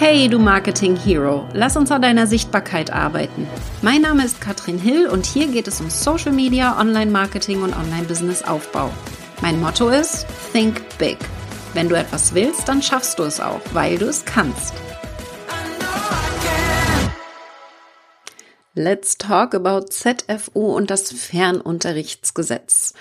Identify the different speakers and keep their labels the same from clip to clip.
Speaker 1: Hey, du Marketing Hero, lass uns an deiner Sichtbarkeit arbeiten. Mein Name ist Katrin Hill und hier geht es um Social Media, Online-Marketing und Online-Business-Aufbau. Mein Motto ist Think Big. Wenn du etwas willst, dann schaffst du es auch, weil du es kannst. Let's talk about ZFU und das Fernunterrichtsgesetz.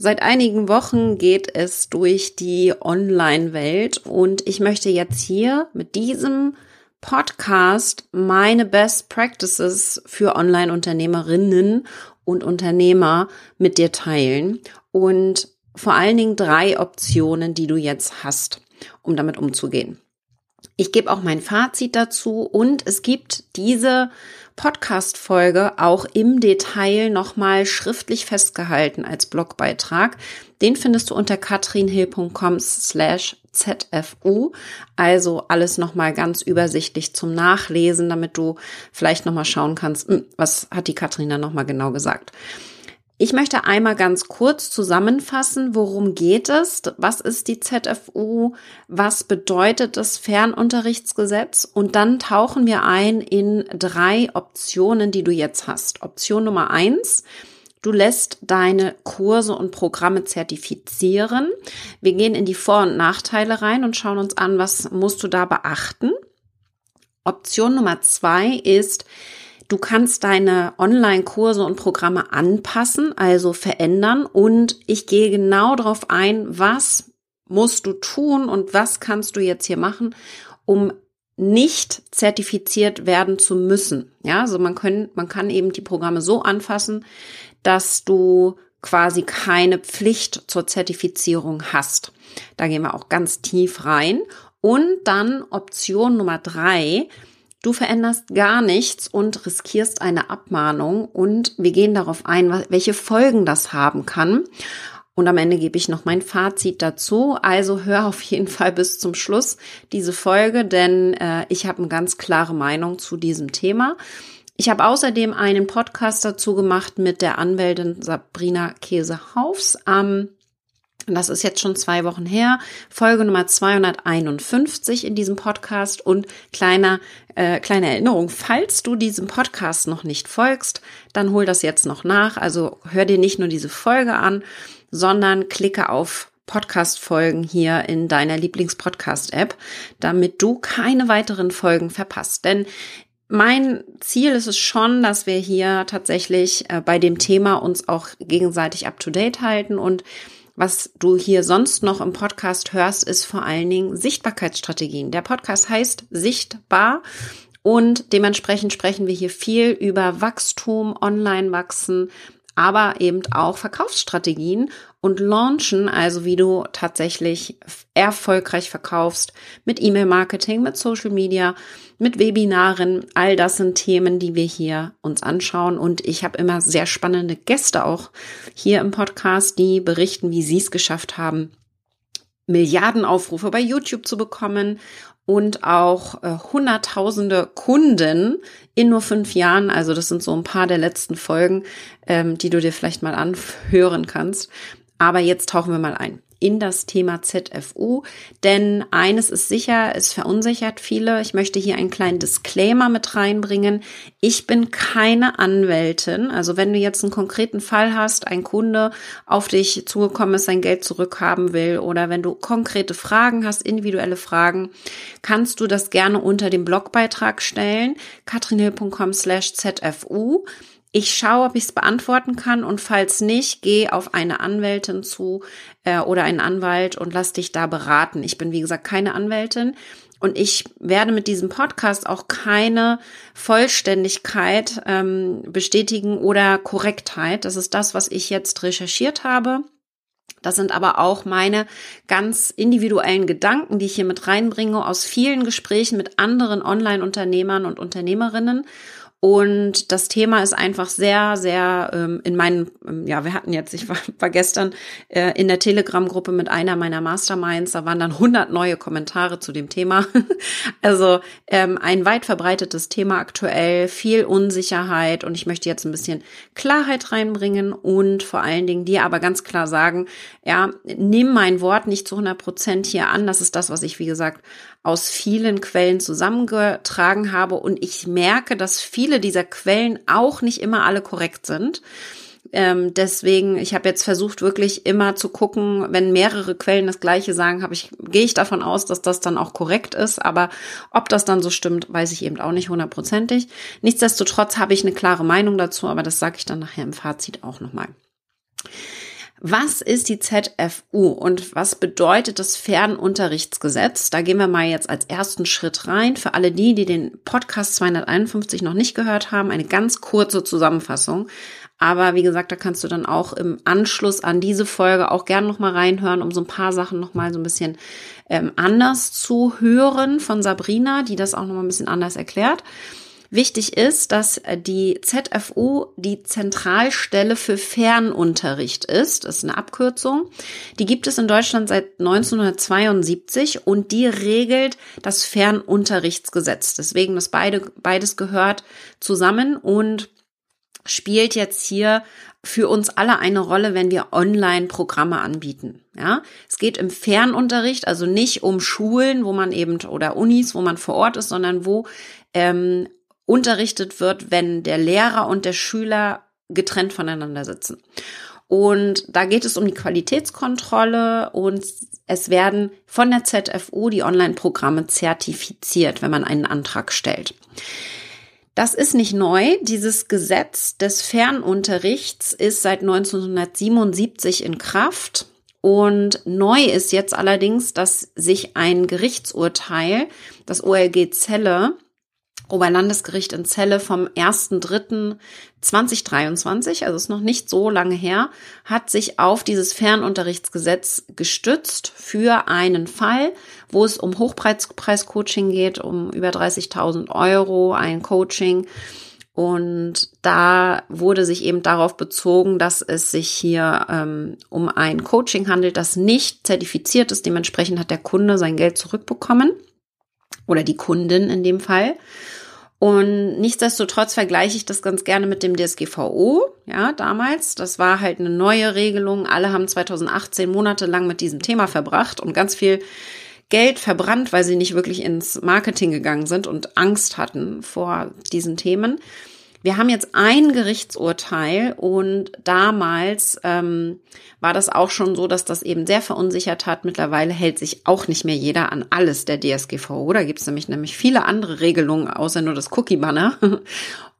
Speaker 1: Seit einigen Wochen geht es durch die Online-Welt und ich möchte jetzt hier mit diesem Podcast meine Best Practices für Online-Unternehmerinnen und Unternehmer mit dir teilen und vor allen Dingen drei Optionen, die du jetzt hast, um damit umzugehen. Ich gebe auch mein Fazit dazu und es gibt diese Podcast-Folge auch im Detail nochmal schriftlich festgehalten als Blogbeitrag. Den findest du unter katrinhill.com slash ZFU. Also alles nochmal ganz übersichtlich zum Nachlesen, damit du vielleicht nochmal schauen kannst, hm, was hat die Katrin da nochmal genau gesagt. Ich möchte einmal ganz kurz zusammenfassen, worum geht es, was ist die ZFU, was bedeutet das Fernunterrichtsgesetz und dann tauchen wir ein in drei Optionen, die du jetzt hast. Option Nummer eins, Du lässt deine Kurse und Programme zertifizieren. Wir gehen in die Vor- und Nachteile rein und schauen uns an, was musst du da beachten. Option Nummer zwei ist, Du kannst deine Online-Kurse und Programme anpassen, also verändern. Und ich gehe genau darauf ein, was musst du tun und was kannst du jetzt hier machen, um nicht zertifiziert werden zu müssen. Ja, also man können, man kann eben die Programme so anfassen, dass du quasi keine Pflicht zur Zertifizierung hast. Da gehen wir auch ganz tief rein. Und dann Option Nummer drei, Du veränderst gar nichts und riskierst eine Abmahnung und wir gehen darauf ein, welche Folgen das haben kann. Und am Ende gebe ich noch mein Fazit dazu. Also hör auf jeden Fall bis zum Schluss diese Folge, denn äh, ich habe eine ganz klare Meinung zu diesem Thema. Ich habe außerdem einen Podcast dazu gemacht mit der Anwältin Sabrina Käsehaufs am das ist jetzt schon zwei Wochen her, Folge Nummer 251 in diesem Podcast und kleiner, äh, kleine Erinnerung, falls du diesem Podcast noch nicht folgst, dann hol das jetzt noch nach. Also hör dir nicht nur diese Folge an, sondern klicke auf Podcast-Folgen hier in deiner Lieblings-Podcast-App, damit du keine weiteren Folgen verpasst. Denn mein Ziel ist es schon, dass wir hier tatsächlich äh, bei dem Thema uns auch gegenseitig up-to-date halten und was du hier sonst noch im Podcast hörst, ist vor allen Dingen Sichtbarkeitsstrategien. Der Podcast heißt Sichtbar und dementsprechend sprechen wir hier viel über Wachstum, Online-Wachsen, aber eben auch Verkaufsstrategien und launchen, also wie du tatsächlich erfolgreich verkaufst mit E-Mail-Marketing, mit Social Media, mit Webinaren. All das sind Themen, die wir hier uns anschauen. Und ich habe immer sehr spannende Gäste auch hier im Podcast, die berichten, wie sie es geschafft haben, Milliarden Aufrufe bei YouTube zu bekommen und auch äh, hunderttausende Kunden in nur fünf Jahren. Also das sind so ein paar der letzten Folgen, ähm, die du dir vielleicht mal anhören kannst. Aber jetzt tauchen wir mal ein in das Thema ZFU, denn eines ist sicher, es verunsichert viele. Ich möchte hier einen kleinen Disclaimer mit reinbringen. Ich bin keine Anwältin. Also wenn du jetzt einen konkreten Fall hast, ein Kunde auf dich zugekommen ist, sein Geld zurückhaben will oder wenn du konkrete Fragen hast, individuelle Fragen, kannst du das gerne unter dem Blogbeitrag stellen, katrinhill.com slash ZFU. Ich schaue, ob ich es beantworten kann und falls nicht, geh auf eine Anwältin zu äh, oder einen Anwalt und lass dich da beraten. Ich bin, wie gesagt, keine Anwältin und ich werde mit diesem Podcast auch keine Vollständigkeit ähm, bestätigen oder Korrektheit. Das ist das, was ich jetzt recherchiert habe. Das sind aber auch meine ganz individuellen Gedanken, die ich hier mit reinbringe aus vielen Gesprächen mit anderen Online-Unternehmern und Unternehmerinnen Und das Thema ist einfach sehr, sehr ähm, in meinen, ähm, ja, wir hatten jetzt, ich war, war gestern äh, in der Telegram-Gruppe mit einer meiner Masterminds, da waren dann 100 neue Kommentare zu dem Thema. also ähm, ein weit verbreitetes Thema aktuell, viel Unsicherheit und ich möchte jetzt ein bisschen Klarheit reinbringen und vor allen Dingen dir aber ganz klar sagen, ja, nimm mein Wort nicht zu 100 Prozent hier an. Das ist das, was ich, wie gesagt, aus vielen Quellen zusammengetragen habe und ich merke, dass viele dieser Quellen auch nicht immer alle korrekt sind. Ähm, deswegen, ich habe jetzt versucht, wirklich immer zu gucken, wenn mehrere Quellen das Gleiche sagen, habe ich, gehe ich davon aus, dass das dann auch korrekt ist. Aber ob das dann so stimmt, weiß ich eben auch nicht hundertprozentig. Nichtsdestotrotz habe ich eine klare Meinung dazu, aber das sage ich dann nachher im Fazit auch nochmal. Was ist die ZFU und was bedeutet das Fernunterrichtsgesetz? Da gehen wir mal jetzt als ersten Schritt rein. Für alle die, die den Podcast 251 noch nicht gehört haben, eine ganz kurze Zusammenfassung. Aber wie gesagt, da kannst du dann auch im Anschluss an diese Folge auch gerne noch mal reinhören, um so ein paar Sachen noch mal so ein bisschen ähm, anders zu hören von Sabrina, die das auch noch mal ein bisschen anders erklärt. Wichtig ist, dass äh, die ZFU die Zentralstelle für Fernunterricht ist. Das ist eine Abkürzung. Die gibt es in Deutschland seit 1972 und die regelt das Fernunterrichtsgesetz. Deswegen das beide, beides gehört zusammen und spielt jetzt hier für uns alle eine Rolle, wenn wir Online-Programme anbieten. Ja, es geht im Fernunterricht, also nicht um Schulen, wo man eben oder Unis, wo man vor Ort ist, sondern wo ähm, unterrichtet wird, wenn der Lehrer und der Schüler getrennt voneinander sitzen. Und da geht es um die Qualitätskontrolle und es werden von der ZFU die Online-Programme zertifiziert, wenn man einen Antrag stellt. Das ist nicht neu. Dieses Gesetz des Fernunterrichts ist seit 1977 in Kraft. Und neu ist jetzt allerdings, dass sich ein Gerichtsurteil, das OLG Zelle, Oberlandesgericht in Celle vom 1.3.2023, also ist noch nicht so lange her, hat sich auf dieses Fernunterrichtsgesetz gestützt für einen Fall, wo es um Hochpreis-Coaching geht, um über 30.000 Euro, ein Coaching. Und da wurde sich eben darauf bezogen, dass es sich hier ähm, um ein Coaching handelt, das nicht zertifiziert ist. Dementsprechend hat der Kunde sein Geld zurückbekommen oder die Kundin in dem Fall. Und nichtsdestotrotz vergleiche ich das ganz gerne mit dem DSGVO, ja, damals. Das war halt eine neue Regelung. Alle haben 2018 monatelang mit diesem Thema verbracht und ganz viel Geld verbrannt, weil sie nicht wirklich ins Marketing gegangen sind und Angst hatten vor diesen Themen. Wir haben jetzt ein Gerichtsurteil und damals ähm, war das auch schon so, dass das eben sehr verunsichert hat. Mittlerweile hält sich auch nicht mehr jeder an alles der DSGVO. Da gibt es nämlich, nämlich viele andere Regelungen, außer nur das Cookie-Banner.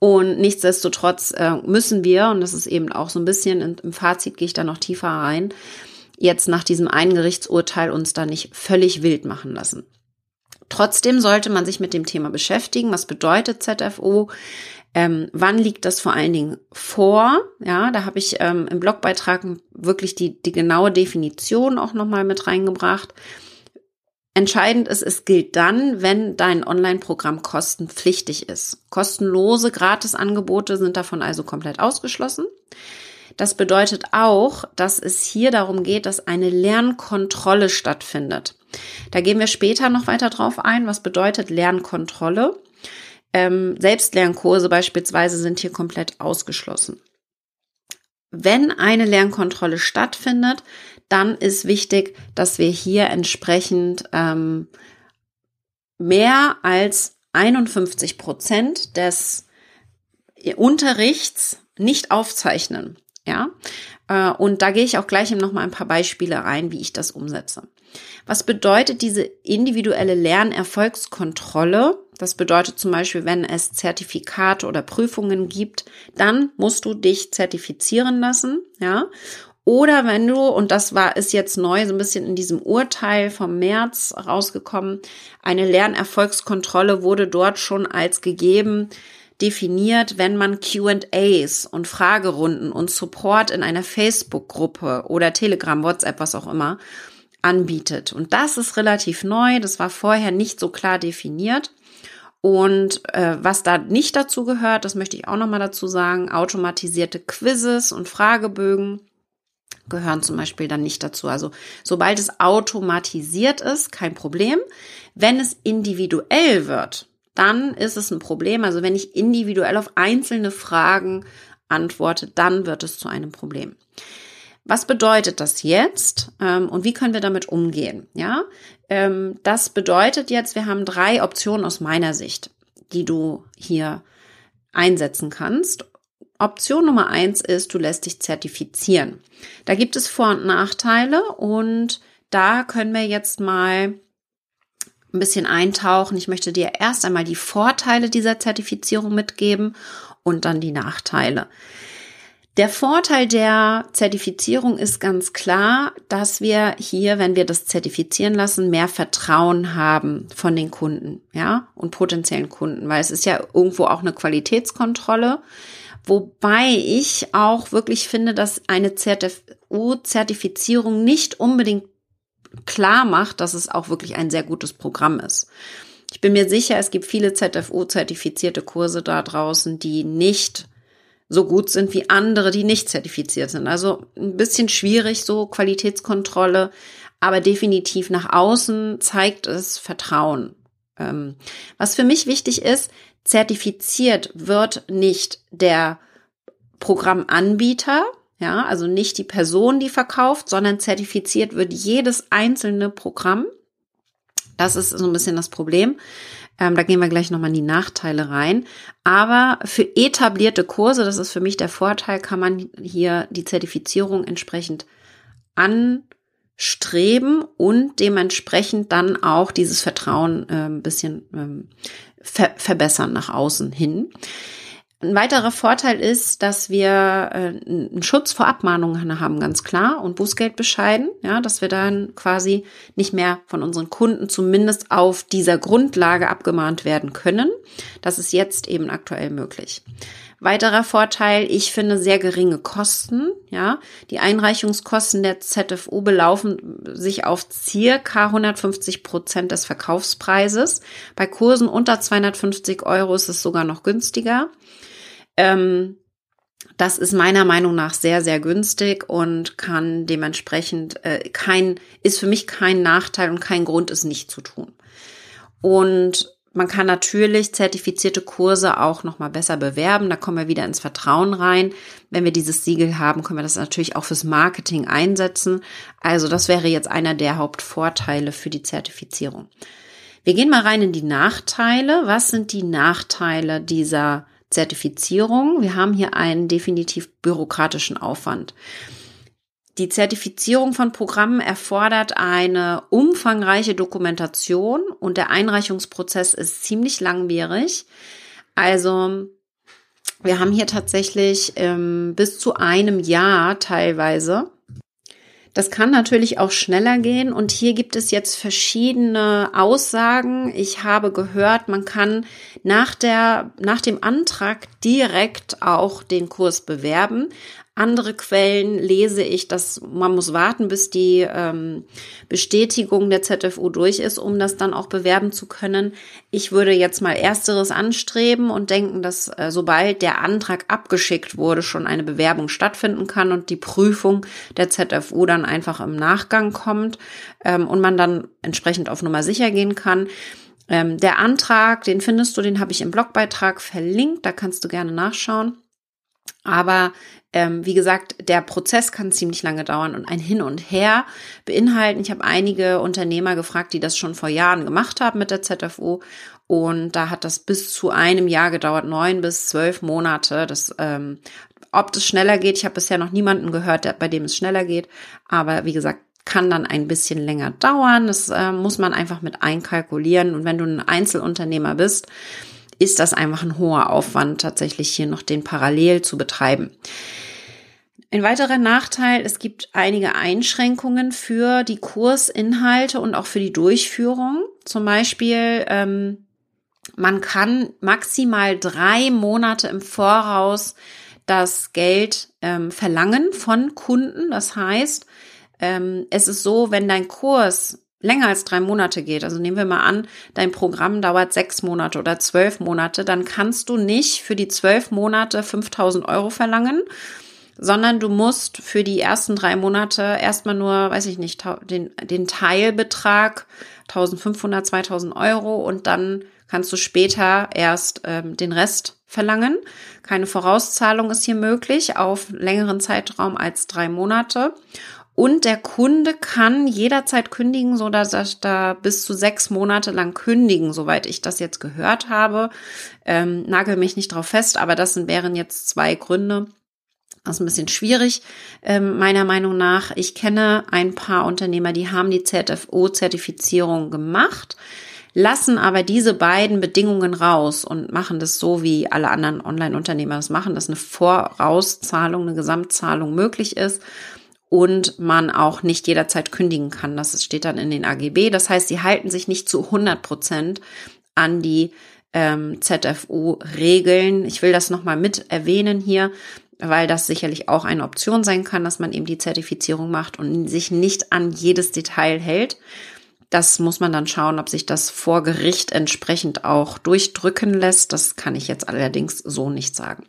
Speaker 1: Und nichtsdestotrotz äh, müssen wir, und das ist eben auch so ein bisschen im Fazit, gehe ich da noch tiefer rein, jetzt nach diesem einen Gerichtsurteil uns da nicht völlig wild machen lassen. Trotzdem sollte man sich mit dem Thema beschäftigen. Was bedeutet ZFO? Ähm, wann liegt das vor allen Dingen vor? Ja, da habe ich ähm, im Blogbeitrag wirklich die, die genaue Definition auch nochmal mit reingebracht. Entscheidend ist, es gilt dann, wenn dein Online-Programm kostenpflichtig ist. Kostenlose Gratisangebote sind davon also komplett ausgeschlossen. Das bedeutet auch, dass es hier darum geht, dass eine Lernkontrolle stattfindet. Da gehen wir später noch weiter drauf ein. Was bedeutet Lernkontrolle? Ähm, Selbstlernkurse beispielsweise sind hier komplett ausgeschlossen. Wenn eine Lernkontrolle stattfindet, dann ist wichtig, dass wir hier entsprechend ähm, mehr als 51 Prozent des Unterrichts nicht aufzeichnen. Ja, äh, und da gehe ich auch gleich noch mal ein paar Beispiele rein, wie ich das umsetze. Was bedeutet diese individuelle Lernerfolgskontrolle? Das bedeutet zum Beispiel, wenn es Zertifikate oder Prüfungen gibt, dann musst du dich zertifizieren lassen, ja. Oder wenn du, und das war, ist jetzt neu, so ein bisschen in diesem Urteil vom März rausgekommen, eine Lernerfolgskontrolle wurde dort schon als gegeben definiert, wenn man Q&As und Fragerunden und Support in einer Facebook-Gruppe oder Telegram, WhatsApp, was auch immer, anbietet. Und das ist relativ neu, das war vorher nicht so klar definiert. Und äh, was da nicht dazu gehört, das möchte ich auch nochmal dazu sagen, automatisierte Quizzes und Fragebögen gehören zum Beispiel dann nicht dazu. Also sobald es automatisiert ist, kein Problem. Wenn es individuell wird, dann ist es ein Problem. Also wenn ich individuell auf einzelne Fragen antworte, dann wird es zu einem Problem. Was bedeutet das jetzt ähm, und wie können wir damit umgehen? Ja, ähm, das bedeutet jetzt, wir haben drei Optionen aus meiner Sicht, die du hier einsetzen kannst. Option Nummer eins ist, du lässt dich zertifizieren. Da gibt es Vor- und Nachteile und da können wir jetzt mal ein bisschen eintauchen. Ich möchte dir erst einmal die Vorteile dieser Zertifizierung mitgeben und dann die Nachteile. Der Vorteil der Zertifizierung ist ganz klar, dass wir hier, wenn wir das zertifizieren lassen, mehr Vertrauen haben von den Kunden, ja, und potenziellen Kunden, weil es ist ja irgendwo auch eine Qualitätskontrolle. Wobei ich auch wirklich finde, dass eine ZFU-Zertifizierung nicht unbedingt klar macht, dass es auch wirklich ein sehr gutes Programm ist. Ich bin mir sicher, es gibt viele ZFU-zertifizierte Kurse da draußen, die nicht so gut sind wie andere, die nicht zertifiziert sind. Also ein bisschen schwierig so Qualitätskontrolle, aber definitiv nach außen zeigt es Vertrauen. Ähm, was für mich wichtig ist, zertifiziert wird nicht der Programmanbieter, ja, also nicht die Person, die verkauft, sondern zertifiziert wird jedes einzelne Programm. Das ist so ein bisschen das Problem. Ähm, da gehen wir gleich nochmal in die Nachteile rein. Aber für etablierte Kurse, das ist für mich der Vorteil, kann man hier die Zertifizierung entsprechend anstreben und dementsprechend dann auch dieses Vertrauen äh, ein bisschen ähm, ver verbessern nach außen hin. Ein weiterer Vorteil ist, dass wir äh, einen Schutz vor Abmahnungen haben, ganz klar, und Bußgeldbescheiden, ja, dass wir dann quasi nicht mehr von unseren Kunden zumindest auf dieser Grundlage abgemahnt werden können. Das ist jetzt eben aktuell möglich. Weiterer Vorteil, ich finde sehr geringe Kosten, ja. Die Einreichungskosten der ZFU belaufen sich auf circa 150 Prozent des Verkaufspreises. Bei Kursen unter 250 Euro ist es sogar noch günstiger. Ähm, das ist meiner Meinung nach sehr, sehr günstig und kann dementsprechend äh, kein, ist für mich kein Nachteil und kein Grund, es nicht zu tun. Und man kann natürlich zertifizierte Kurse auch noch mal besser bewerben. Da kommen wir wieder ins Vertrauen rein. Wenn wir dieses Siegel haben, können wir das natürlich auch fürs Marketing einsetzen. Also das wäre jetzt einer der Hauptvorteile für die Zertifizierung. Wir gehen mal rein in die Nachteile. Was sind die Nachteile dieser Zertifizierung. Wir haben hier einen definitiv bürokratischen Aufwand. Die Zertifizierung von Programmen erfordert eine umfangreiche Dokumentation und der Einreichungsprozess ist ziemlich langwierig. Also wir haben hier tatsächlich ähm, bis zu einem Jahr teilweise das kann natürlich auch schneller gehen und hier gibt es jetzt verschiedene Aussagen. Ich habe gehört, man kann nach der, nach dem Antrag direkt auch den Kurs bewerben. Andere Quellen lese ich, dass man muss warten, bis die ähm, Bestätigung der ZFU durch ist, um das dann auch bewerben zu können. Ich würde jetzt mal ersteres anstreben und denken, dass äh, sobald der Antrag abgeschickt wurde, schon eine Bewerbung stattfinden kann und die Prüfung der ZFU dann einfach im Nachgang kommt ähm, und man dann entsprechend auf Nummer sicher gehen kann. Ähm, der Antrag, den findest du, den habe ich im Blogbeitrag verlinkt, da kannst du gerne nachschauen. Aber ähm, wie gesagt, der Prozess kann ziemlich lange dauern und ein Hin und Her beinhalten. Ich habe einige Unternehmer gefragt, die das schon vor Jahren gemacht haben mit der ZFU. Und da hat das bis zu einem Jahr gedauert, neun bis zwölf Monate. Das, ähm, ob das schneller geht, ich habe bisher noch niemanden gehört, der, bei dem es schneller geht. Aber wie gesagt, kann dann ein bisschen länger dauern. Das äh, muss man einfach mit einkalkulieren. Und wenn du ein Einzelunternehmer bist, ist das einfach ein hoher Aufwand, tatsächlich hier noch den parallel zu betreiben. Ein weiterer Nachteil, es gibt einige Einschränkungen für die Kursinhalte und auch für die Durchführung. Zum Beispiel, ähm, man kann maximal drei Monate im Voraus das Geld ähm, verlangen von Kunden. Das heißt, ähm, es ist so, wenn dein Kurs länger als drei Monate geht, also nehmen wir mal an, dein Programm dauert sechs Monate oder zwölf Monate, dann kannst du nicht für die zwölf Monate 5000 Euro verlangen, sondern du musst für die ersten drei Monate erstmal nur, weiß ich nicht, den, den Teilbetrag 1500, 2000 Euro und dann kannst du später erst ähm, den Rest verlangen. Keine Vorauszahlung ist hier möglich auf längeren Zeitraum als drei Monate. Und der Kunde kann jederzeit kündigen, so dass er da bis zu sechs Monate lang kündigen, soweit ich das jetzt gehört habe. Ähm, nagel mich nicht drauf fest, aber das wären jetzt zwei Gründe. Das ist ein bisschen schwierig, ähm, meiner Meinung nach. Ich kenne ein paar Unternehmer, die haben die ZFO-Zertifizierung gemacht lassen aber diese beiden Bedingungen raus und machen das so, wie alle anderen Online-Unternehmer das machen, dass eine Vorauszahlung, eine Gesamtzahlung möglich ist und man auch nicht jederzeit kündigen kann. Das steht dann in den AGB. Das heißt, sie halten sich nicht zu 100 Prozent an die ähm, ZFU-Regeln. Ich will das nochmal mit erwähnen hier, weil das sicherlich auch eine Option sein kann, dass man eben die Zertifizierung macht und sich nicht an jedes Detail hält. Das muss man dann schauen, ob sich das vor Gericht entsprechend auch durchdrücken lässt. Das kann ich jetzt allerdings so nicht sagen.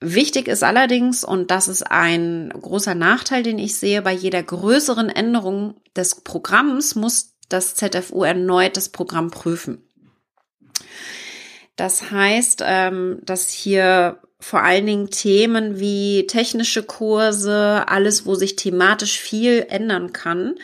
Speaker 1: Wichtig ist allerdings, und das ist ein großer Nachteil, den ich sehe, bei jeder größeren Änderung des Programms muss das ZFU erneut das Programm prüfen. Das heißt, ähm, dass hier vor allen Dingen Themen wie technische Kurse, alles, wo sich thematisch viel ändern kann,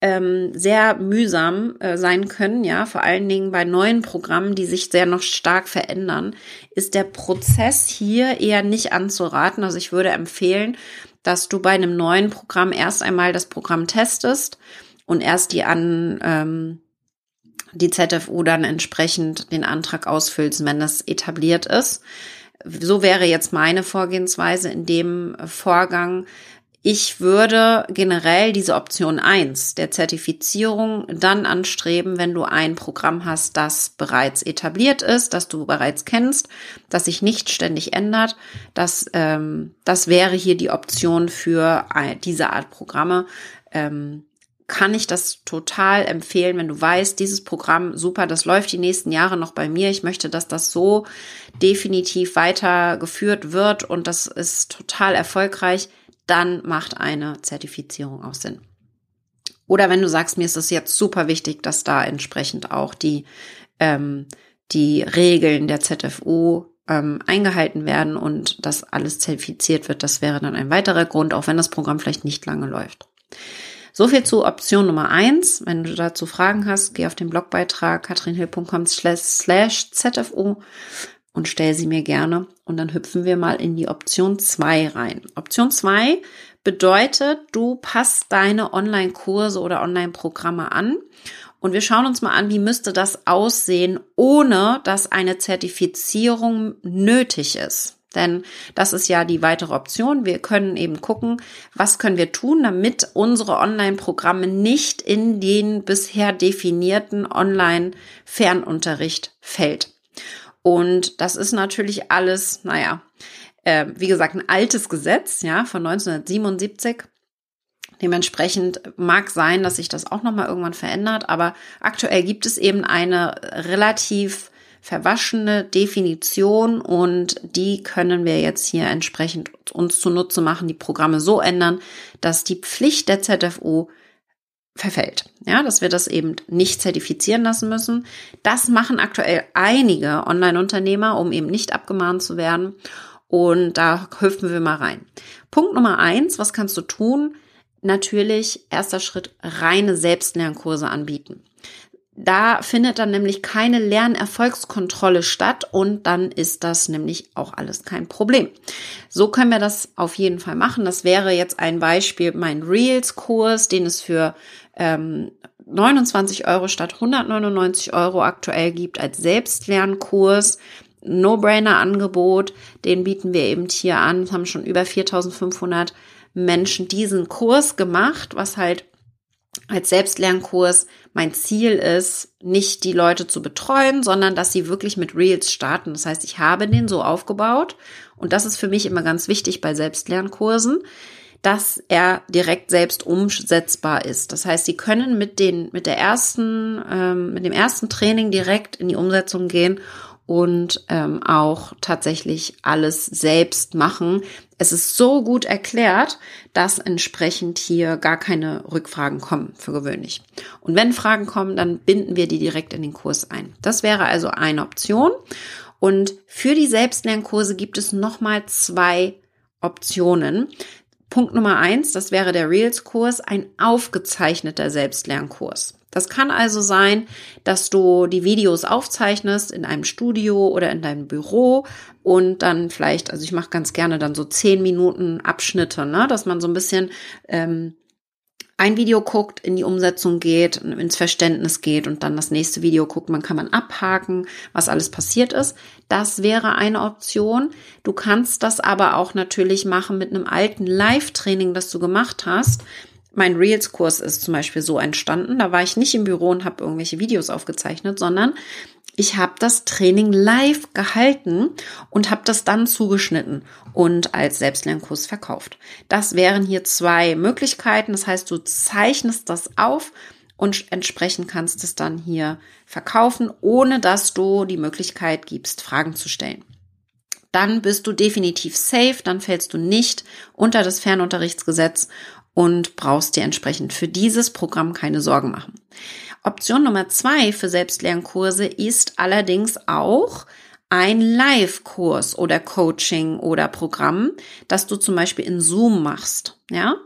Speaker 1: ähm, sehr mühsam äh, sein können, ja, vor allen Dingen bei neuen Programmen, die sich sehr noch stark verändern, ist der Prozess hier eher nicht anzuraten. Also ich würde empfehlen, dass du bei einem neuen Programm erst einmal das Programm testest und erst die an ähm, die ZFU dann entsprechend den Antrag ausfüllst, wenn das etabliert ist. So wäre jetzt meine Vorgehensweise in dem Vorgang, ich würde generell diese Option eins der Zertifizierung dann anstreben, wenn du ein Programm hast, das bereits etabliert ist, das du bereits kennst, das sich nicht ständig ändert. Das, ähm, das wäre hier die Option für diese Art Programme. Ähm, kann ich das total empfehlen, wenn du weißt, dieses Programm, super, das läuft die nächsten Jahre noch bei mir. Ich möchte, dass das so definitiv weitergeführt wird und das ist total erfolgreich dann macht eine Zertifizierung auch Sinn. Oder wenn du sagst, mir ist es jetzt super wichtig, dass da entsprechend auch die, ähm, die Regeln der ZFU ähm, eingehalten werden und dass alles zertifiziert wird, das wäre dann ein weiterer Grund, auch wenn das Programm vielleicht nicht lange läuft. So viel zu Option Nummer eins. Wenn du dazu Fragen hast, geh auf den Blogbeitrag katrinhill.com slash ZFU und stell sie mir gerne. Und dann hüpfen wir mal in die Option 2 rein. Option 2 bedeutet, du passt deine Online-Kurse oder Online-Programme an. Und wir schauen uns mal an, wie müsste das aussehen, ohne dass eine Zertifizierung nötig ist. Denn das ist ja die weitere Option. Wir können eben gucken, was können wir tun, damit unsere Online-Programme nicht in den bisher definierten Online-Fernunterricht fällt. Und das ist natürlich alles, naja, äh, wie gesagt, ein altes Gesetz, ja, von 1977. Dementsprechend mag sein, dass sich das auch nochmal irgendwann verändert, aber aktuell gibt es eben eine relativ verwaschene Definition und die können wir jetzt hier entsprechend uns zunutze machen, die Programme so ändern, dass die Pflicht der ZFU verfällt. Ja, dass wir das eben nicht zertifizieren lassen müssen. Das machen aktuell einige Online-Unternehmer, um eben nicht abgemahnt zu werden. Und da hüpfen wir mal rein. Punkt Nummer eins, was kannst du tun? Natürlich, erster Schritt, reine Selbstlernkurse anbieten. Da findet dann nämlich keine Lernerfolgskontrolle statt und dann ist das nämlich auch alles kein Problem. So können wir das auf jeden Fall machen. Das wäre jetzt ein Beispiel, mein Reels-Kurs, den es für ähm, 29 Euro statt 199 Euro aktuell gibt als Selbstlernkurs. No-Brainer-Angebot, den bieten wir eben hier an. Es haben schon über 4500 Menschen diesen Kurs gemacht, was halt als Selbstlernkurs mein Ziel ist, nicht die Leute zu betreuen, sondern dass sie wirklich mit Reels starten. Das heißt, ich habe den so aufgebaut und das ist für mich immer ganz wichtig bei Selbstlernkursen, dass er direkt selbst umsetzbar ist. Das heißt, Sie können mit den mit der ersten ähm, mit dem ersten Training direkt in die Umsetzung gehen und ähm, auch tatsächlich alles selbst machen. Es ist so gut erklärt, dass entsprechend hier gar keine Rückfragen kommen für gewöhnlich. Und wenn Fragen kommen, dann binden wir die direkt in den Kurs ein. Das wäre also eine Option. Und für die Selbstlernkurse gibt es nochmal zwei Optionen. Punkt Nummer eins, das wäre der Reels-Kurs, ein aufgezeichneter Selbstlernkurs. Das kann also sein, dass du die Videos aufzeichnest in einem Studio oder in deinem Büro und dann vielleicht, also ich mache ganz gerne dann so zehn Minuten Abschnitte, ne, dass man so ein bisschen ähm, ein Video guckt, in die Umsetzung geht, ins Verständnis geht und dann das nächste Video guckt, man kann man abhaken, was alles passiert ist. Das wäre eine Option. Du kannst das aber auch natürlich machen mit einem alten Live-Training, das du gemacht hast. Mein Reels-Kurs ist zum Beispiel so entstanden. Da war ich nicht im Büro und habe irgendwelche Videos aufgezeichnet, sondern ich habe das Training live gehalten und habe das dann zugeschnitten und als Selbstlernkurs verkauft. Das wären hier zwei Möglichkeiten. Das heißt, du zeichnest das auf und entsprechend kannst es dann hier verkaufen, ohne dass du die Möglichkeit gibst, Fragen zu stellen. Dann bist du definitiv safe, dann fällst du nicht unter das Fernunterrichtsgesetz und brauchst dir entsprechend für dieses Programm keine Sorgen machen. Option Nummer zwei für Selbstlernkurse ist allerdings auch ein Live-Kurs oder Coaching oder Programm, das du zum Beispiel in Zoom machst. Ja,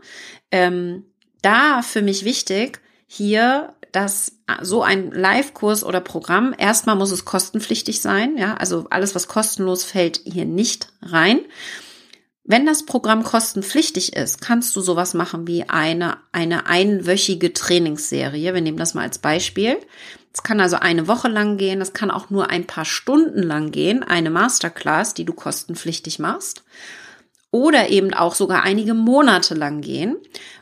Speaker 1: ähm, da für mich wichtig hier, dass so ein Live-Kurs oder Programm erstmal muss es kostenpflichtig sein. Ja, also alles, was kostenlos fällt, hier nicht rein. Wenn das Programm kostenpflichtig ist, kannst du sowas machen wie eine, eine einwöchige Trainingsserie. Wir nehmen das mal als Beispiel. Es kann also eine Woche lang gehen, es kann auch nur ein paar Stunden lang gehen, eine Masterclass, die du kostenpflichtig machst. Oder eben auch sogar einige Monate lang gehen,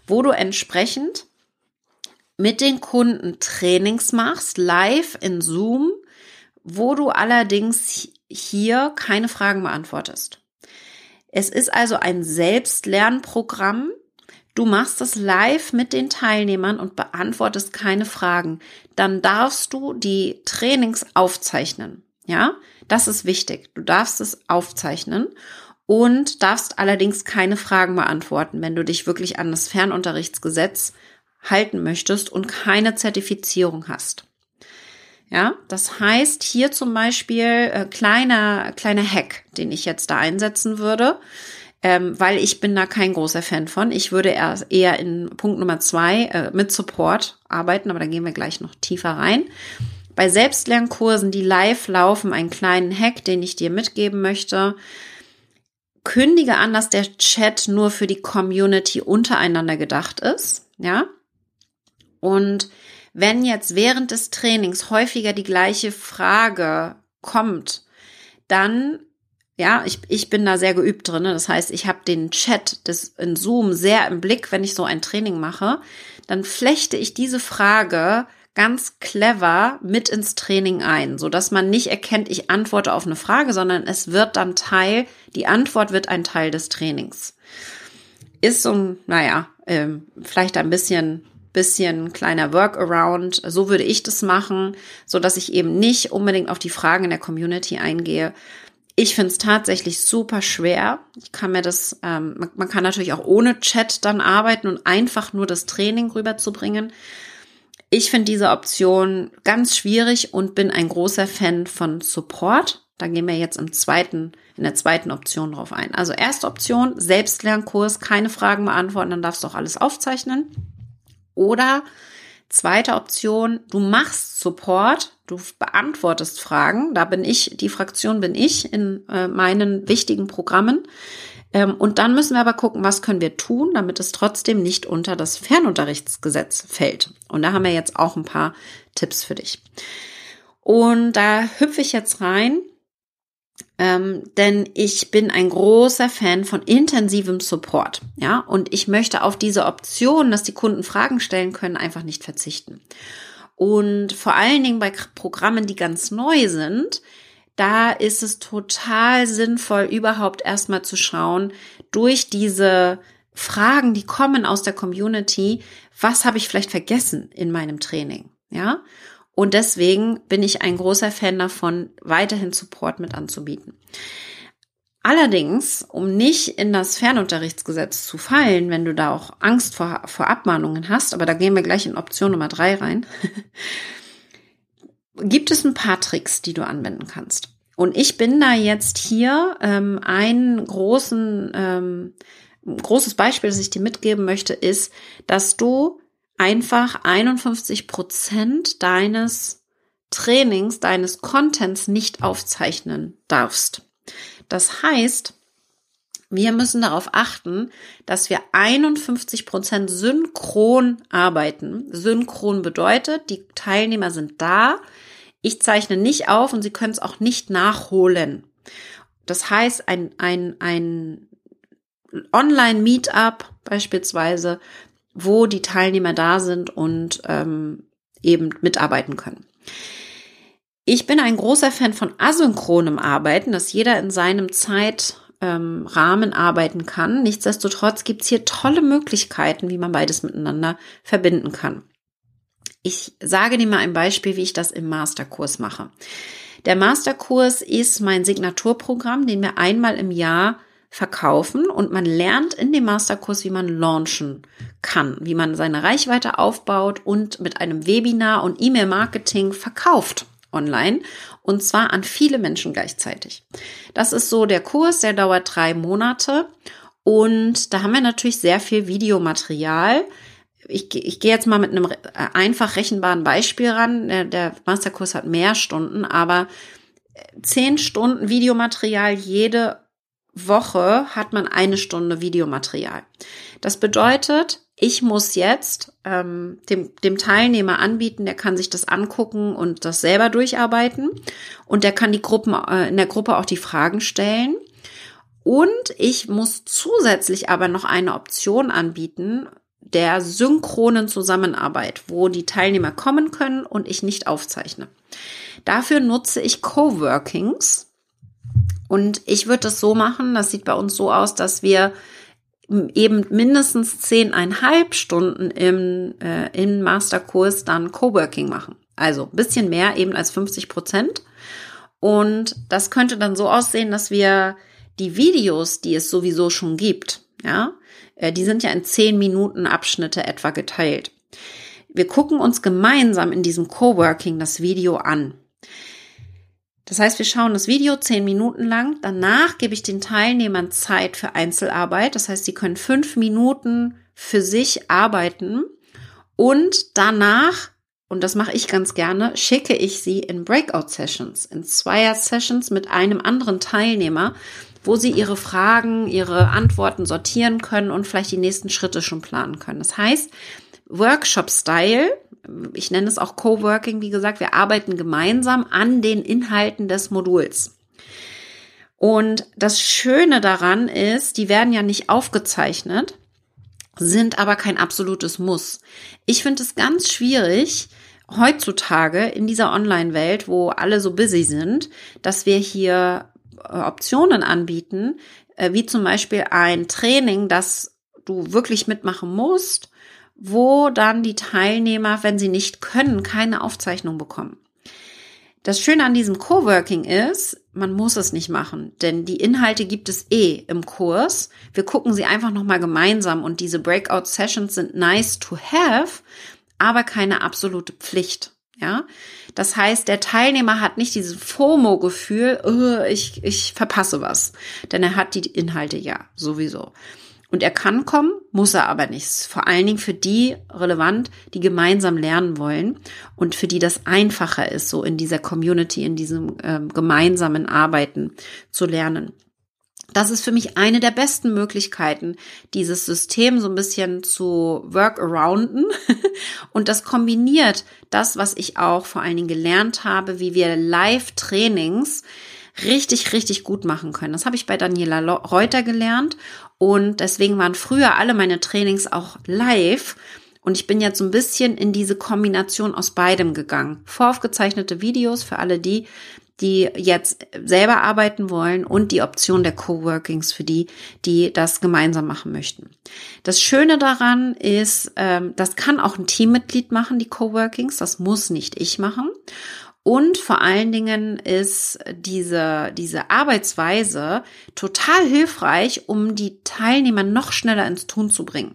Speaker 1: wo du entsprechend mit den Kunden Trainings machst, live in Zoom, wo du allerdings hier keine Fragen beantwortest. Es ist also ein Selbstlernprogramm. Du machst es live mit den Teilnehmern und beantwortest keine Fragen. Dann darfst du die Trainings aufzeichnen. Ja, das ist wichtig. Du darfst es aufzeichnen und darfst allerdings keine Fragen beantworten, wenn du dich wirklich an das Fernunterrichtsgesetz halten möchtest und keine Zertifizierung hast. Ja, das heißt hier zum Beispiel äh, kleiner kleiner Hack, den ich jetzt da einsetzen würde, ähm, weil ich bin da kein großer Fan von. Ich würde eher, in Punkt Nummer zwei äh, mit Support arbeiten, aber da gehen wir gleich noch tiefer rein. Bei Selbstlernkursen, die live laufen, einen kleinen Hack, den ich dir mitgeben möchte. Kündige an, dass der Chat nur für die Community untereinander gedacht ist. Ja. Und wenn jetzt während des Trainings häufiger die gleiche Frage kommt, dann ja, ich, ich bin da sehr geübt drin. Das heißt, ich habe den Chat des, in Zoom sehr im Blick, wenn ich so ein Training mache. Dann flechte ich diese Frage ganz clever mit ins Training ein, so dass man nicht erkennt, ich antworte auf eine Frage, sondern es wird dann Teil, die Antwort wird ein Teil des Trainings. Ist so, naja, ähm, vielleicht ein bisschen bisschen kleiner Workaround. So würde ich das machen, so dass ich eben nicht unbedingt auf die Fragen in der Community eingehe. Ich finde es tatsächlich super schwer. Ich kann mir das, ähm, man, man, kann natürlich auch ohne Chat dann arbeiten und einfach nur das Training rüberzubringen. Ich finde diese Option ganz schwierig und bin ein großer Fan von Support. Da gehen wir jetzt im zweiten, in der zweiten Option drauf ein. Also erste Option, Selbstlernkurs, keine Fragen beantworten, dann darfst du auch alles aufzeichnen. Oder zweite Option, du machst Support, du beantwortest Fragen. Da bin ich, die Fraktion bin ich in äh, meinen wichtigen Programmen. Ähm, und dann müssen wir aber gucken, was können wir tun, damit es trotzdem nicht unter das Fernunterrichtsgesetz fällt. Und da haben wir jetzt auch ein paar Tipps für dich. Und da hüpfe ich jetzt rein ähm, denn ich bin ein großer Fan von intensivem Support. Ja, und ich möchte auf diese Option, dass die Kunden Fragen stellen können, einfach nicht verzichten. Und vor allen Dingen bei Programmen, die ganz neu sind, da ist es total sinnvoll, überhaupt erstmal zu schauen, durch diese Fragen, die kommen aus der Community, was habe ich vielleicht vergessen in meinem Training, ja? Und deswegen bin ich ein großer Fan davon, weiterhin Support mit anzubieten. Allerdings, um nicht in das Fernunterrichtsgesetz zu fallen, wenn du da auch Angst vor, vor Abmahnungen hast, aber da gehen wir gleich in Option Nummer drei rein, gibt es ein paar Tricks, die du anwenden kannst. Und ich bin da jetzt hier ähm, einen großen, ähm, großes Beispiel, das ich dir mitgeben möchte, ist, dass du einfach 51 Prozent deines Trainings, deines Contents nicht aufzeichnen darfst. Das heißt, wir müssen darauf achten, dass wir 51 Prozent synchron arbeiten. Synchron bedeutet, die Teilnehmer sind da. Ich zeichne nicht auf und sie können es auch nicht nachholen. Das heißt, ein, ein, ein Online-Meetup beispielsweise, wo die Teilnehmer da sind und ähm, eben mitarbeiten können. Ich bin ein großer Fan von asynchronem Arbeiten, dass jeder in seinem Zeitrahmen ähm, arbeiten kann. Nichtsdestotrotz gibt es hier tolle Möglichkeiten, wie man beides miteinander verbinden kann. Ich sage dir mal ein Beispiel, wie ich das im Masterkurs mache. Der Masterkurs ist mein Signaturprogramm, den wir einmal im Jahr verkaufen und man lernt in dem Masterkurs, wie man launchen kann, wie man seine Reichweite aufbaut und mit einem Webinar und E-Mail-Marketing verkauft online und zwar an viele Menschen gleichzeitig. Das ist so der Kurs, der dauert drei Monate und da haben wir natürlich sehr viel Videomaterial. Ich, ich gehe jetzt mal mit einem einfach rechenbaren Beispiel ran. Der, der Masterkurs hat mehr Stunden, aber zehn Stunden Videomaterial jede Woche hat man eine Stunde Videomaterial. Das bedeutet, ich muss jetzt ähm, dem, dem Teilnehmer anbieten, der kann sich das angucken und das selber durcharbeiten und der kann die Gruppen äh, in der Gruppe auch die Fragen stellen. Und ich muss zusätzlich aber noch eine Option anbieten der synchronen Zusammenarbeit, wo die Teilnehmer kommen können und ich nicht aufzeichne. Dafür nutze ich Coworkings und ich würde das so machen, das sieht bei uns so aus, dass wir eben mindestens zehneinhalb Stunden im, äh, im Masterkurs dann Coworking machen. Also ein bisschen mehr eben als 50 Prozent. Und das könnte dann so aussehen, dass wir die Videos, die es sowieso schon gibt, ja, äh, die sind ja in zehn Minuten Abschnitte etwa geteilt. Wir gucken uns gemeinsam in diesem Coworking das Video an. Das heißt, wir schauen das Video zehn Minuten lang. Danach gebe ich den Teilnehmern Zeit für Einzelarbeit. Das heißt, sie können fünf Minuten für sich arbeiten. Und danach, und das mache ich ganz gerne, schicke ich sie in Breakout-Sessions, in Zweier-Sessions mit einem anderen Teilnehmer, wo sie ihre Fragen, ihre Antworten sortieren können und vielleicht die nächsten Schritte schon planen können. Das heißt, Workshop-Style, ich nenne es auch Coworking, wie gesagt, wir arbeiten gemeinsam an den Inhalten des Moduls. Und das Schöne daran ist, die werden ja nicht aufgezeichnet, sind aber kein absolutes Muss. Ich finde es ganz schwierig, heutzutage in dieser Online-Welt, wo alle so busy sind, dass wir hier äh, Optionen anbieten, äh, wie zum Beispiel ein Training, das du wirklich mitmachen musst wo dann die Teilnehmer, wenn sie nicht können, keine Aufzeichnung bekommen. Das Schöne an diesem Coworking ist, man muss es nicht machen, denn die Inhalte gibt es eh im Kurs. Wir gucken sie einfach nochmal gemeinsam und diese Breakout Sessions sind nice to have, aber keine absolute Pflicht. Ja, das heißt, der Teilnehmer hat nicht dieses FOMO-Gefühl, oh, ich, ich verpasse was, denn er hat die Inhalte ja sowieso. Und er kann kommen, muss er aber nicht. Vor allen Dingen für die relevant, die gemeinsam lernen wollen und für die das einfacher ist, so in dieser Community, in diesem äh, gemeinsamen Arbeiten zu lernen. Das ist für mich eine der besten Möglichkeiten, dieses System so ein bisschen zu workarounden. Und das kombiniert das, was ich auch vor allen Dingen gelernt habe, wie wir Live-Trainings richtig, richtig gut machen können. Das habe ich bei Daniela Reuter gelernt und deswegen waren früher alle meine Trainings auch live. Und ich bin jetzt so ein bisschen in diese Kombination aus beidem gegangen. Voraufgezeichnete Videos für alle die, die jetzt selber arbeiten wollen und die Option der Coworkings für die, die das gemeinsam machen möchten. Das Schöne daran ist, ähm, das kann auch ein Teammitglied machen, die Coworkings. Das muss nicht ich machen. Und vor allen Dingen ist diese, diese Arbeitsweise total hilfreich, um die Teilnehmer noch schneller ins Tun zu bringen.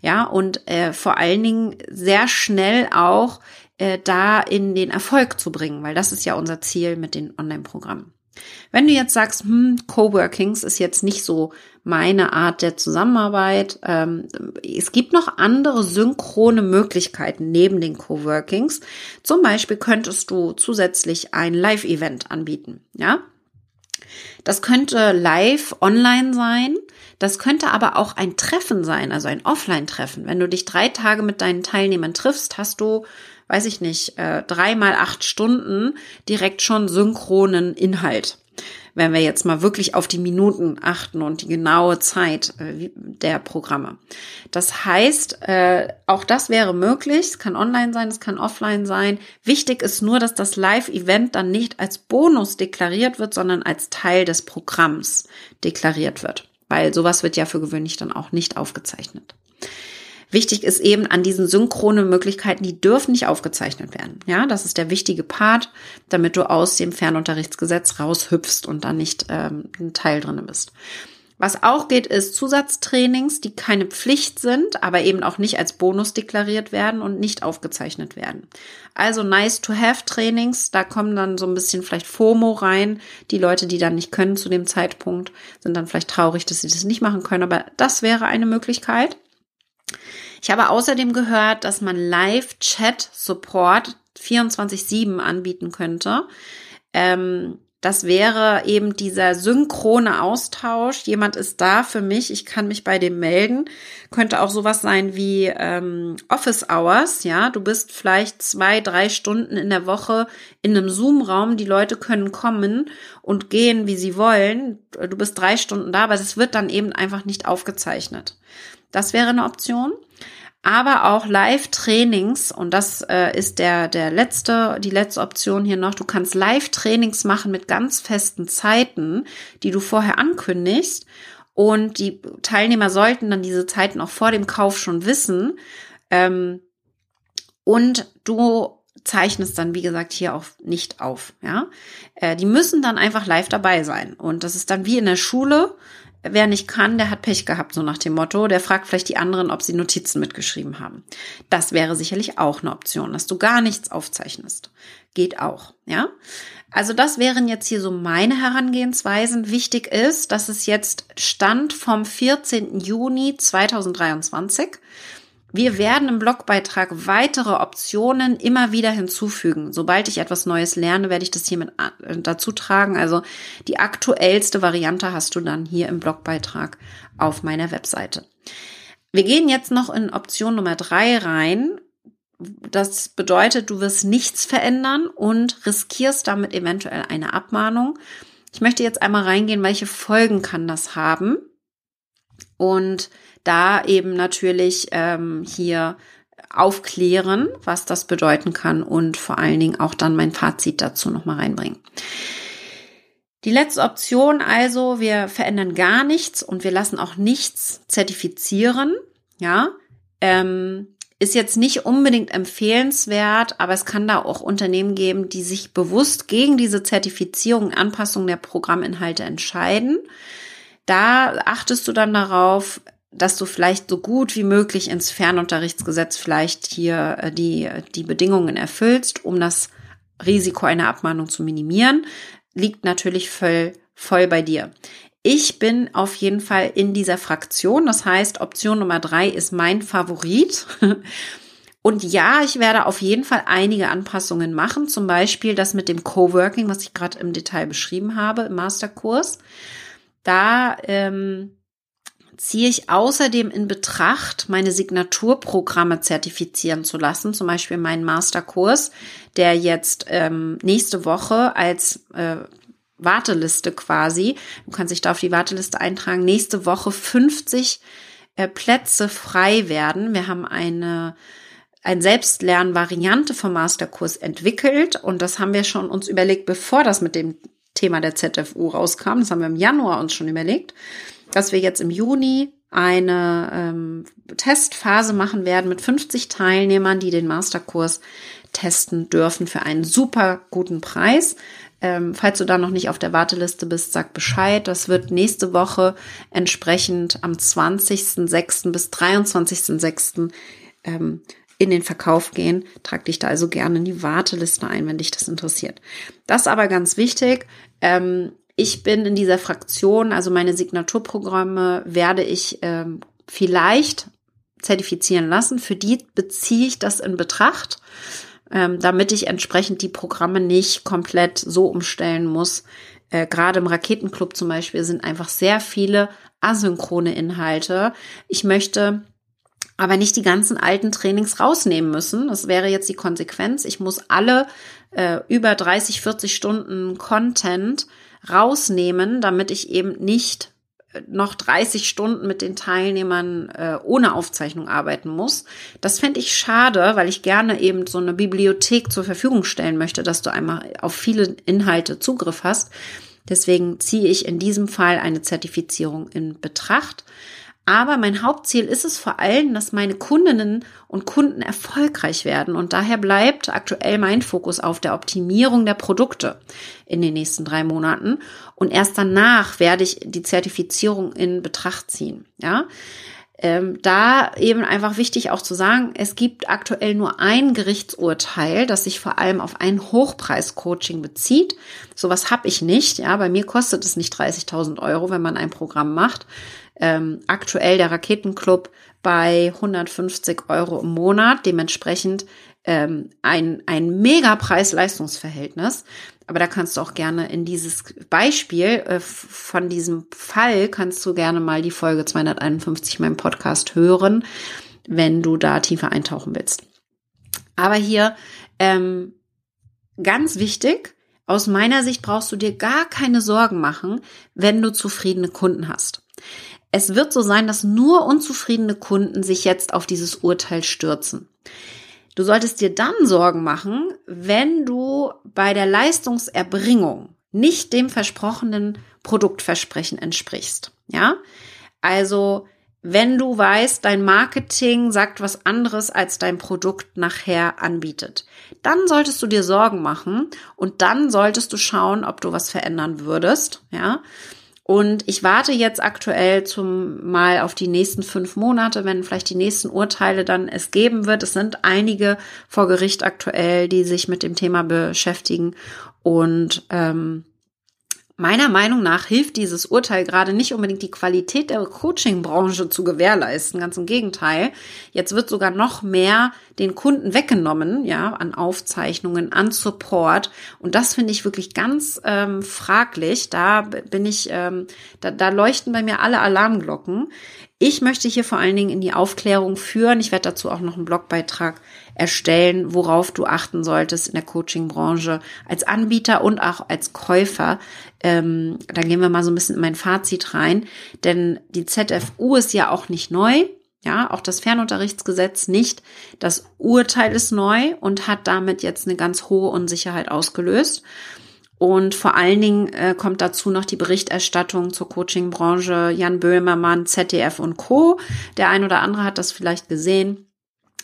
Speaker 1: Ja, und äh, vor allen Dingen sehr schnell auch äh, da in den Erfolg zu bringen, weil das ist ja unser Ziel mit den Online-Programmen. Wenn du jetzt sagst, hm, Coworkings ist jetzt nicht so meine Art der Zusammenarbeit, ähm, es gibt noch andere synchrone Möglichkeiten neben den Coworkings. Zum Beispiel könntest du zusätzlich ein Live-Event anbieten, ja? Das könnte live online sein. Das könnte aber auch ein Treffen sein, also ein Offline-Treffen. Wenn du dich drei Tage mit deinen Teilnehmern triffst, hast du weiß ich nicht, äh, drei mal acht Stunden direkt schon synchronen Inhalt. Wenn wir jetzt mal wirklich auf die Minuten achten und die genaue Zeit äh, der Programme. Das heißt, äh, auch das wäre möglich. Es kann online sein, es kann offline sein. Wichtig ist nur, dass das Live-Event dann nicht als Bonus deklariert wird, sondern als Teil des Programms deklariert wird. Weil sowas wird ja für gewöhnlich dann auch nicht aufgezeichnet. Wichtig ist eben an diesen synchronen Möglichkeiten, die dürfen nicht aufgezeichnet werden. Ja, das ist der wichtige Part, damit du aus dem Fernunterrichtsgesetz raushüpfst und dann nicht ähm, ein Teil drinne bist. Was auch geht, ist Zusatztrainings, die keine Pflicht sind, aber eben auch nicht als Bonus deklariert werden und nicht aufgezeichnet werden. Also nice to have Trainings, da kommen dann so ein bisschen vielleicht FOMO rein. Die Leute, die dann nicht können zu dem Zeitpunkt, sind dann vielleicht traurig, dass sie das nicht machen können, aber das wäre eine Möglichkeit. Ich habe außerdem gehört, dass man Live-Chat-Support 24-7 anbieten könnte. Ähm, das wäre eben dieser synchrone Austausch. Jemand ist da für mich, ich kann mich bei dem melden. Könnte auch sowas sein wie ähm, Office Hours. Ja, du bist vielleicht zwei, drei Stunden in der Woche in einem Zoom-Raum. Die Leute können kommen und gehen, wie sie wollen. Du bist drei Stunden da, aber es wird dann eben einfach nicht aufgezeichnet. Das wäre eine Option. Aber auch Live-Trainings, und das äh, ist der, der letzte, die letzte Option hier noch. Du kannst Live-Trainings machen mit ganz festen Zeiten, die du vorher ankündigst. Und die Teilnehmer sollten dann diese Zeiten auch vor dem Kauf schon wissen. Ähm, und du zeichnest dann, wie gesagt, hier auch nicht auf. Ja, äh, die müssen dann einfach live dabei sein. Und das ist dann wie in der Schule wer nicht kann, der hat Pech gehabt, so nach dem Motto. Der fragt vielleicht die anderen, ob sie Notizen mitgeschrieben haben. Das wäre sicherlich auch eine Option, dass du gar nichts aufzeichnest. Geht auch, ja. Also das wären jetzt hier so meine Herangehensweisen. Wichtig ist, dass es jetzt Stand vom 14. Juni 2023 wir werden im Blogbeitrag weitere Optionen immer wieder hinzufügen. Sobald ich etwas Neues lerne, werde ich das hier mit äh, dazu tragen. Also die aktuellste Variante hast du dann hier im Blogbeitrag auf meiner Webseite. Wir gehen jetzt noch in Option Nummer drei rein. Das bedeutet, du wirst nichts verändern und riskierst damit eventuell eine Abmahnung. Ich möchte jetzt einmal reingehen, welche Folgen kann das haben. Und da eben natürlich ähm, hier aufklären, was das bedeuten kann und vor allen Dingen auch dann mein Fazit dazu nochmal reinbringen. Die letzte Option also, wir verändern gar nichts und wir lassen auch nichts zertifizieren, ja, ähm, ist jetzt nicht unbedingt empfehlenswert, aber es kann da auch Unternehmen geben, die sich bewusst gegen diese Zertifizierung, Anpassung der Programminhalte entscheiden. Da achtest du dann darauf, dass du vielleicht so gut wie möglich ins Fernunterrichtsgesetz vielleicht hier äh, die, die Bedingungen erfüllst, um das Risiko einer Abmahnung zu minimieren, liegt natürlich voll, voll bei dir. Ich bin auf jeden Fall in dieser Fraktion. Das heißt, Option Nummer drei ist mein Favorit. Und ja, ich werde auf jeden Fall einige Anpassungen machen. Zum Beispiel das mit dem Coworking, was ich gerade im Detail beschrieben habe im Masterkurs. Da ähm, ziehe ich außerdem in Betracht, meine Signaturprogramme zertifizieren zu lassen, zum Beispiel meinen Masterkurs, der jetzt ähm, nächste Woche als äh, Warteliste quasi, du kannst dich da auf die Warteliste eintragen, nächste Woche 50 äh, Plätze frei werden. Wir haben eine ein Selbstlern-Variante vom Masterkurs entwickelt und das haben wir schon uns überlegt, bevor das mit dem Thema der ZFU rauskam. Das haben wir im Januar uns schon überlegt, dass wir jetzt im Juni eine ähm, Testphase machen werden mit 50 Teilnehmern, die den Masterkurs testen dürfen für einen super guten Preis. Ähm, falls du da noch nicht auf der Warteliste bist, sag Bescheid. Das wird nächste Woche entsprechend am 20.06. bis 23.06. Ähm, in den Verkauf gehen. Trag dich da also gerne in die Warteliste ein, wenn dich das interessiert. Das ist aber ganz wichtig. Ähm, ich bin in dieser Fraktion, also meine Signaturprogramme werde ich ähm, vielleicht zertifizieren lassen. Für die beziehe ich das in Betracht, ähm, damit ich entsprechend die Programme nicht komplett so umstellen muss. Äh, Gerade im Raketenclub zum Beispiel sind einfach sehr viele asynchrone Inhalte. Ich möchte aber nicht die ganzen alten Trainings rausnehmen müssen. Das wäre jetzt die Konsequenz. Ich muss alle äh, über 30, 40 Stunden Content rausnehmen, damit ich eben nicht äh, noch 30 Stunden mit den Teilnehmern äh, ohne Aufzeichnung arbeiten muss. Das fände ich schade, weil ich gerne eben so eine Bibliothek zur Verfügung stellen möchte, dass du einmal auf viele Inhalte Zugriff hast. Deswegen ziehe ich in diesem Fall eine Zertifizierung in Betracht. Aber mein Hauptziel ist es vor allem, dass meine Kundinnen und Kunden erfolgreich werden. Und daher bleibt aktuell mein Fokus auf der Optimierung der Produkte in den nächsten drei Monaten. Und erst danach werde ich die Zertifizierung in Betracht ziehen. Ja. Ähm, da eben einfach wichtig auch zu sagen, es gibt aktuell nur ein Gerichtsurteil, das sich vor allem auf ein Hochpreis-Coaching bezieht. Sowas habe ich nicht. Ja, bei mir kostet es nicht 30.000 Euro, wenn man ein Programm macht ähm, aktuell der Raketenclub bei 150 Euro im Monat, dementsprechend ähm, ein, ein mega Preis-Leistungsverhältnis. Aber da kannst du auch gerne in dieses Beispiel äh, von diesem Fall kannst du gerne mal die Folge 251 meinem Podcast hören, wenn du da tiefer eintauchen willst. Aber hier ähm, ganz wichtig, aus meiner Sicht brauchst du dir gar keine Sorgen machen, wenn du zufriedene Kunden hast. Es wird so sein, dass nur unzufriedene Kunden sich jetzt auf dieses Urteil stürzen. Du solltest dir dann Sorgen machen, wenn du bei der Leistungserbringung nicht dem versprochenen Produktversprechen entsprichst. Ja? Also, wenn du weißt, dein Marketing sagt was anderes, als dein Produkt nachher anbietet, dann solltest du dir Sorgen machen und dann solltest du schauen, ob du was verändern würdest, ja? Und ich warte jetzt aktuell zum mal auf die nächsten fünf Monate, wenn vielleicht die nächsten Urteile dann es geben wird. Es sind einige vor Gericht aktuell, die sich mit dem Thema beschäftigen. Und ähm, Meiner Meinung nach hilft dieses Urteil gerade nicht unbedingt die Qualität der Coaching-Branche zu gewährleisten. Ganz im Gegenteil. Jetzt wird sogar noch mehr den Kunden weggenommen, ja, an Aufzeichnungen, an Support. Und das finde ich wirklich ganz ähm, fraglich. Da bin ich, ähm, da, da leuchten bei mir alle Alarmglocken. Ich möchte hier vor allen Dingen in die Aufklärung führen. Ich werde dazu auch noch einen Blogbeitrag erstellen, worauf du achten solltest in der Coaching-Branche als Anbieter und auch als Käufer. Ähm, da gehen wir mal so ein bisschen in mein Fazit rein, denn die ZFU ist ja auch nicht neu. Ja, auch das Fernunterrichtsgesetz nicht. Das Urteil ist neu und hat damit jetzt eine ganz hohe Unsicherheit ausgelöst. Und vor allen Dingen äh, kommt dazu noch die Berichterstattung zur Coaching-Branche Jan Böhmermann, ZDF und Co. Der ein oder andere hat das vielleicht gesehen.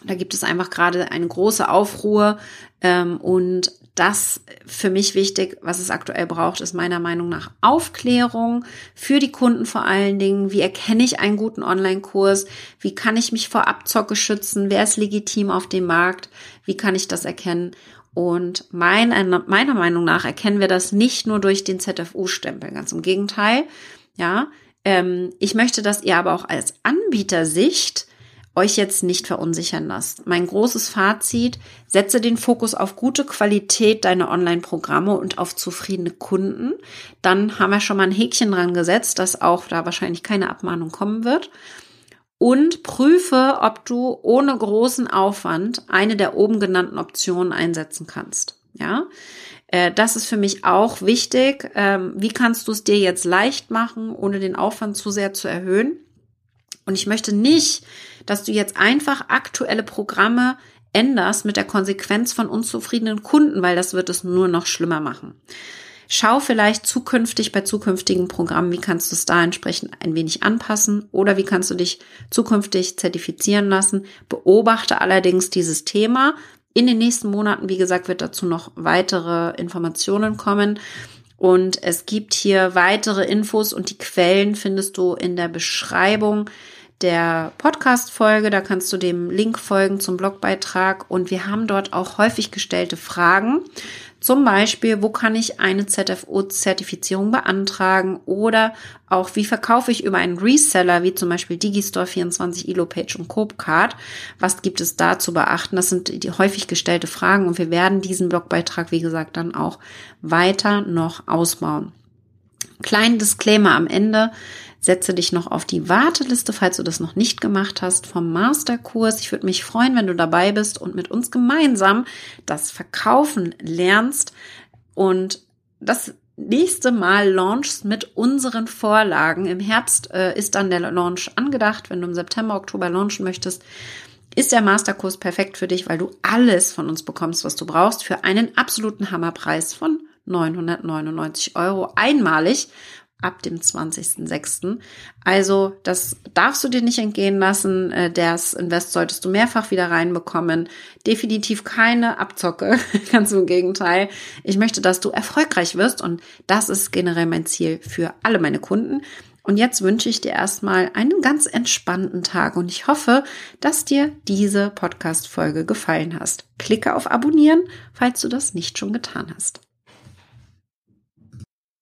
Speaker 1: Da gibt es einfach gerade eine große Aufruhr ähm, und das für mich wichtig, was es aktuell braucht, ist meiner Meinung nach Aufklärung für die Kunden vor allen Dingen. Wie erkenne ich einen guten Online-Kurs? Wie kann ich mich vor Abzocke schützen? Wer ist legitim auf dem Markt? Wie kann ich das erkennen? Und mein, meiner Meinung nach erkennen wir das nicht nur durch den ZFU-Stempel, ganz im Gegenteil. Ja, ähm, ich möchte, dass ihr aber auch als Anbietersicht euch jetzt nicht verunsichern lasst. Mein großes Fazit, setze den Fokus auf gute Qualität deiner Online-Programme und auf zufriedene Kunden. Dann haben wir schon mal ein Häkchen dran gesetzt, dass auch da wahrscheinlich keine Abmahnung kommen wird und prüfe, ob du ohne großen Aufwand eine der oben genannten Optionen einsetzen kannst. Ja, äh, das ist für mich auch wichtig. Ähm, wie kannst du es dir jetzt leicht machen, ohne den Aufwand zu sehr zu erhöhen? Und ich möchte nicht, dass du jetzt einfach aktuelle Programme änderst mit der Konsequenz von unzufriedenen Kunden, weil das wird es nur noch schlimmer machen. Schau vielleicht zukünftig bei zukünftigen Programmen, wie kannst du es da entsprechend ein wenig anpassen oder wie kannst du dich zukünftig zertifizieren lassen. Beobachte allerdings dieses Thema. In den nächsten Monaten, wie gesagt, wird dazu noch weitere Informationen kommen. Und es gibt hier weitere Infos und die Quellen findest du in der Beschreibung der Podcast-Folge. Da kannst du dem Link folgen zum Blogbeitrag. Und wir haben dort auch häufig gestellte Fragen. Zum Beispiel, wo kann ich eine ZFO-Zertifizierung beantragen? Oder auch, wie verkaufe ich über einen Reseller, wie zum Beispiel Digistore 24, Elopage und Copecard? Was gibt es da zu beachten? Das sind die häufig gestellte Fragen und wir werden diesen Blogbeitrag, wie gesagt, dann auch weiter noch ausbauen. Kleinen Disclaimer am Ende. Setze dich noch auf die Warteliste, falls du das noch nicht gemacht hast, vom Masterkurs. Ich würde mich freuen, wenn du dabei bist und mit uns gemeinsam das Verkaufen lernst und das nächste Mal launchst mit unseren Vorlagen. Im Herbst äh, ist dann der Launch angedacht. Wenn du im September, Oktober launchen möchtest, ist der Masterkurs perfekt für dich, weil du alles von uns bekommst, was du brauchst, für einen absoluten Hammerpreis von 999 Euro einmalig ab dem 20.06. Also das darfst du dir nicht entgehen lassen. Äh, das Invest solltest du mehrfach wieder reinbekommen. Definitiv keine Abzocke, ganz im Gegenteil. Ich möchte, dass du erfolgreich wirst und das ist generell mein Ziel für alle meine Kunden. Und jetzt wünsche ich dir erstmal einen ganz entspannten Tag und ich hoffe, dass dir diese Podcast-Folge gefallen hast. Klicke auf Abonnieren, falls du das nicht schon getan hast.